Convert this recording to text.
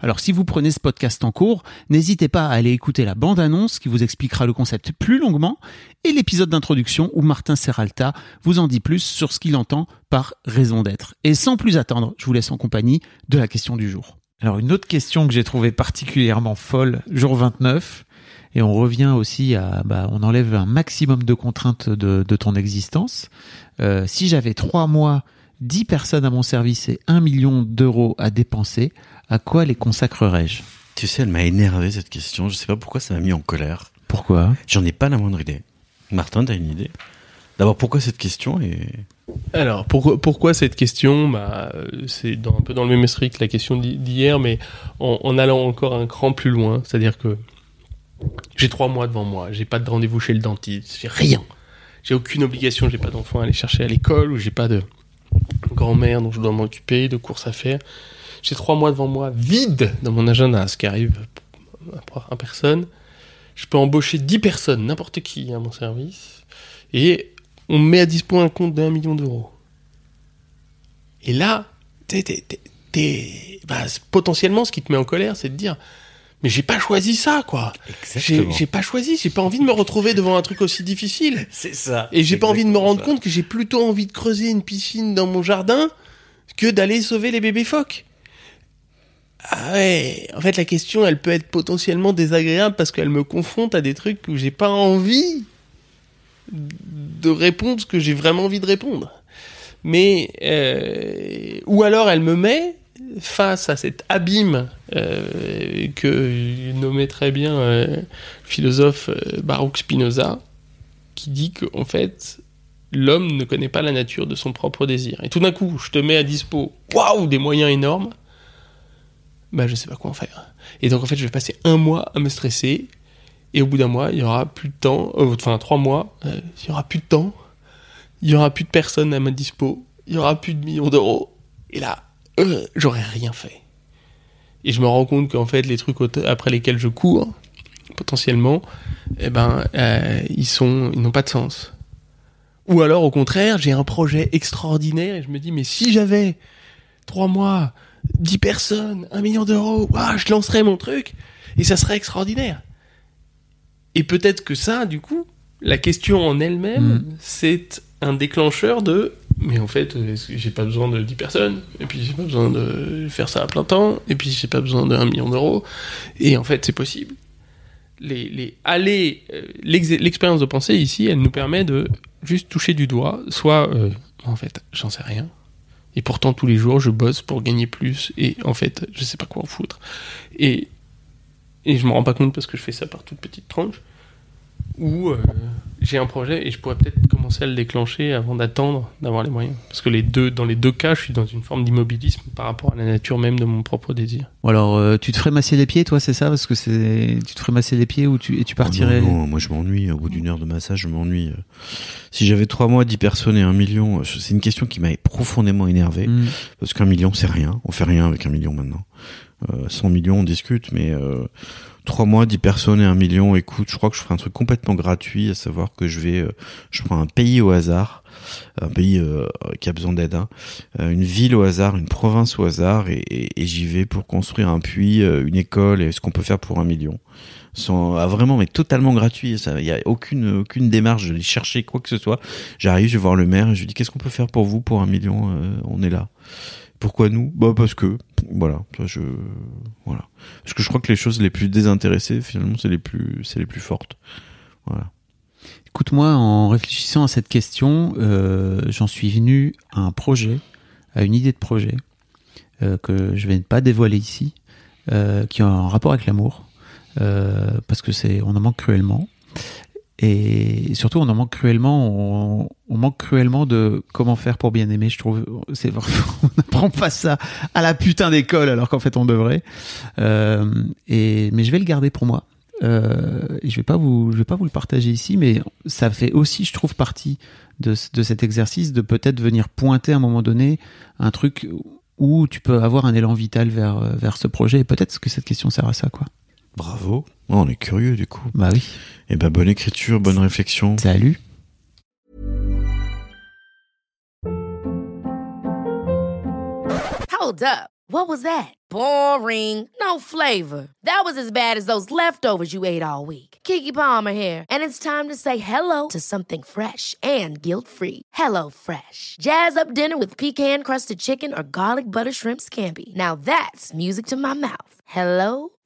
Alors si vous prenez ce podcast en cours, n'hésitez pas à aller écouter la bande-annonce qui vous expliquera le concept plus longuement et l'épisode d'introduction où Martin Serralta vous en dit plus sur ce qu'il entend par raison d'être. Et sans plus attendre, je vous laisse en compagnie de la question du jour. Alors une autre question que j'ai trouvée particulièrement folle, jour 29, et on revient aussi à, bah, on enlève un maximum de contraintes de, ton existence. Euh, si j'avais trois mois, 10 personnes à mon service et 1 million d'euros à dépenser, à quoi les consacrerais-je? Tu sais, elle m'a énervé cette question. Je sais pas pourquoi ça m'a mis en colère. Pourquoi? J'en ai pas la moindre idée. Martin, t'as une idée? D'abord, pourquoi cette question et Alors, pourquoi, pourquoi cette question? Bah, C'est dans, un peu dans le même esprit que la question d'hi- d'hier, mais en, en allant encore un cran plus loin. C'est-à-dire que j'ai trois mois devant moi, j'ai pas de rendez-vous chez le dentiste, j'ai rien. J'ai aucune obligation, j'ai pas d'enfant à aller chercher à l'école, ou j'ai pas de grand-mère dont je dois m'occuper, de courses à faire. J'ai trois mois devant moi, vide dans mon agenda, ce qui arrive à personne. Je peux embaucher 10 personnes, n'importe qui à mon service, et on me met à dispo un compte d'un million d'euros. Et là, t'es, t'es, t'es- bah, potentiellement, ce qui te met en colère, c'est de dire, mais j'ai pas choisi ça, quoi. J'ai, Exactement. j'ai pas choisi, j'ai pas envie de me retrouver devant un truc aussi difficile. C'est ça. Et j'ai pas envie de me rendre compte que j'ai plutôt envie de creuser une piscine dans mon jardin que d'aller sauver les bébés phoques. Ah ouais, en fait la question elle peut être potentiellement désagréable parce qu'elle me confronte à des trucs où j'ai pas envie de répondre ce que j'ai vraiment envie de répondre. Mais euh, ou alors elle me met face à cet abîme euh, que nommait très bien euh, le philosophe euh, Baruch Spinoza, qui dit qu'en fait, l'homme ne connaît pas la nature de son propre désir. Et tout d'un coup, je te mets à dispo, waouh, des moyens énormes, bah je sais pas quoi en faire. Et donc en fait, je vais passer un mois à me stresser, et au bout d'un mois, il y aura plus de temps, euh, enfin trois mois, euh, il y aura plus de temps, il y aura plus de personnes à ma dispo, il y aura plus de millions d'euros, et là, euh, j'aurais rien fait. Et je me rends compte qu'en fait, les trucs après lesquels je cours, potentiellement, eh ben, euh, ils sont, ils n'ont pas de sens. Ou alors, au contraire, j'ai un projet extraordinaire et je me dis, mais si j'avais trois mois, dix personnes, un million d'euros, je lancerais mon truc et ça serait extraordinaire. Et peut-être que ça, du coup, la question en elle-même, c'est un déclencheur de, mais en fait, euh, j'ai pas besoin de 10 personnes, et puis j'ai pas besoin de faire ça à plein temps, et puis j'ai pas besoin d'un million d'euros, et en fait, c'est possible. Les, les aller euh, l'ex- l'expérience de pensée ici elle nous permet de juste toucher du doigt soit euh, en fait j'en sais rien. Et pourtant tous les jours je bosse pour gagner plus et en fait je sais pas quoi en foutre. Et et je me rends pas compte parce que je fais ça par toute petite tranche. Ou j'ai un projet et je pourrais peut-être commencer à le déclencher avant d'attendre d'avoir les moyens parce que les deux dans les deux cas je suis dans une forme d'immobilisme par rapport à la nature même de mon propre désir Ou alors, euh, tu te ferais masser les pieds, toi, c'est ça? Parce que c'est, tu te ferais masser les pieds ou tu et tu partirais. Oh non, non, moi je m'ennuie. Au bout d'une heure de massage, je m'ennuie. Si j'avais trois mois, dix personnes et un million, c'est une question qui m'avait profondément énervé. Hmm. Parce qu'un million, c'est rien. On fait rien avec un million maintenant. Euh, 100 millions, on discute, mais euh, trois mois, dix personnes et un million, écoute, je crois que je ferai un truc complètement gratuit, à savoir que je vais, euh, je prends un pays au hasard, un pays euh, qui a besoin d'aide, hein, euh, une ville au hasard, une province au hasard, et, et- et j'y vais pour construire un puits, euh, une école, et ce qu'on peut faire pour un million. Sans, ah, vraiment, mais totalement gratuit. Il y a aucune, aucune démarche de chercher quoi que ce soit. J'arrive, je vais voir le maire et je lui dis qu'est-ce qu'on peut faire pour vous pour un million. euh, on est là. Pourquoi nous? Bah parce que voilà, je. Parce que je crois que les choses les plus désintéressées finalement c'est les plus fortes. Voilà. Écoute-moi, en réfléchissant à cette question, euh, j'en suis venu à un projet, à une idée de projet euh, que je vais pas dévoiler ici, euh, qui a un rapport avec l'amour, parce que c'est on en manque cruellement. Et surtout, on en manque cruellement. On, on manque cruellement de comment faire pour bien aimer. Je trouve, c'est on n'apprend pas ça à la putain d'école, alors qu'en fait on devrait. Euh, et mais je vais le garder pour moi. Euh, je vais pas vous, je vais pas vous le partager ici, mais ça fait aussi, je trouve, partie de, de cet exercice de peut-être venir pointer à un moment donné un truc où tu peux avoir un élan vital vers vers ce projet. Et peut-être que cette question sert à ça, quoi. Bravo. Oh, on est curieux du coup. Bah oui. Et ben bonne écriture, bonne réflexion. Salut. Hold up. What was that? Boring. No flavor. That was as bad as those leftovers you ate all week. Kiki Palmer here, and it's time to say hello to something fresh and guilt-free. Hello Fresh. Jazz up dinner with pecan-crusted chicken or garlic butter shrimp scampi. Now that's music to my mouth. Hello